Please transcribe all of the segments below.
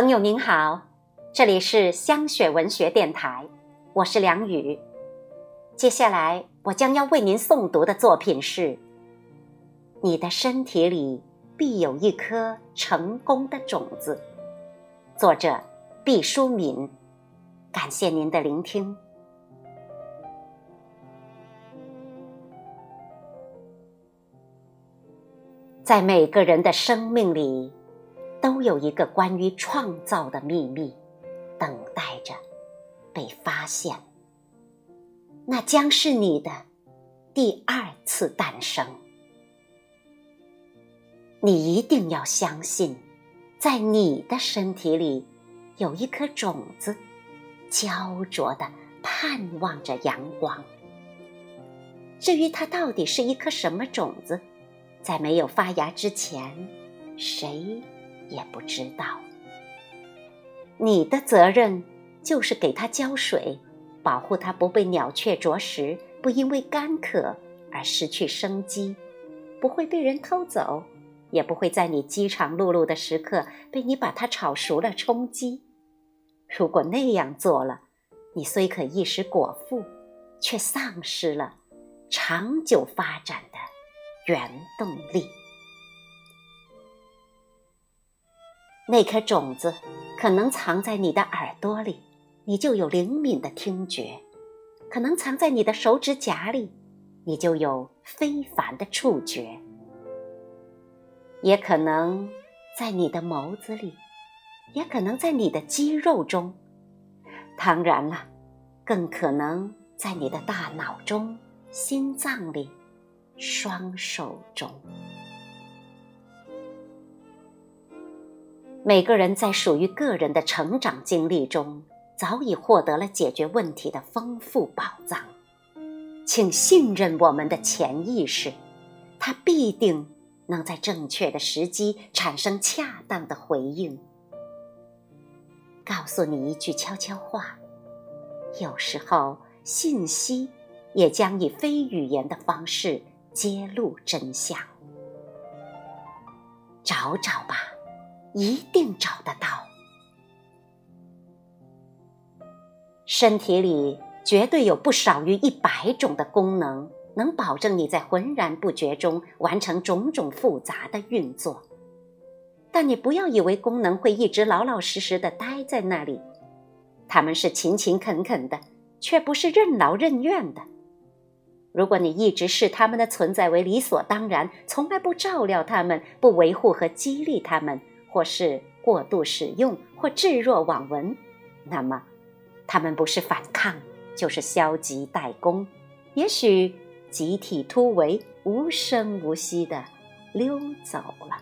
朋友您好，这里是香雪文学电台，我是梁宇。接下来我将要为您诵读的作品是《你的身体里必有一颗成功的种子》，作者毕淑敏。感谢您的聆听。在每个人的生命里。都有一个关于创造的秘密，等待着被发现。那将是你的第二次诞生。你一定要相信，在你的身体里有一颗种子，焦灼的盼望着阳光。至于它到底是一颗什么种子，在没有发芽之前，谁？也不知道，你的责任就是给它浇水，保护它不被鸟雀啄食，不因为干渴而失去生机，不会被人偷走，也不会在你饥肠辘辘的时刻被你把它炒熟了充饥。如果那样做了，你虽可一时果腹，却丧失了长久发展的原动力。那颗种子可能藏在你的耳朵里，你就有灵敏的听觉；可能藏在你的手指甲里，你就有非凡的触觉；也可能在你的眸子里，也可能在你的肌肉中，当然了，更可能在你的大脑中、心脏里、双手中。每个人在属于个人的成长经历中，早已获得了解决问题的丰富宝藏。请信任我们的潜意识，它必定能在正确的时机产生恰当的回应，告诉你一句悄悄话。有时候，信息也将以非语言的方式揭露真相。找找吧。一定找得到。身体里绝对有不少于一百种的功能，能保证你在浑然不觉中完成种种复杂的运作。但你不要以为功能会一直老老实实的待在那里，他们是勤勤恳恳的，却不是任劳任怨的。如果你一直视他们的存在为理所当然，从来不照料他们，不维护和激励他们，或是过度使用或置若罔闻，那么他们不是反抗，就是消极怠工，也许集体突围，无声无息的溜走了，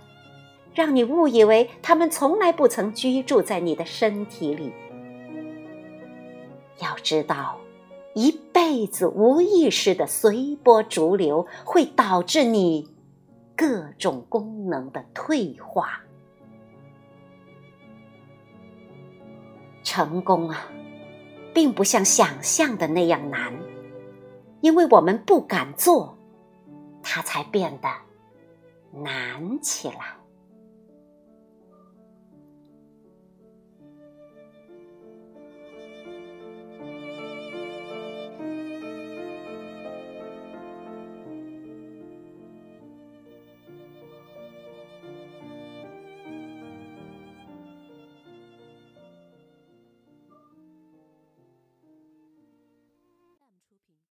让你误以为他们从来不曾居住在你的身体里。要知道，一辈子无意识的随波逐流，会导致你各种功能的退化。成功啊，并不像想象的那样难，因为我们不敢做，它才变得难起来。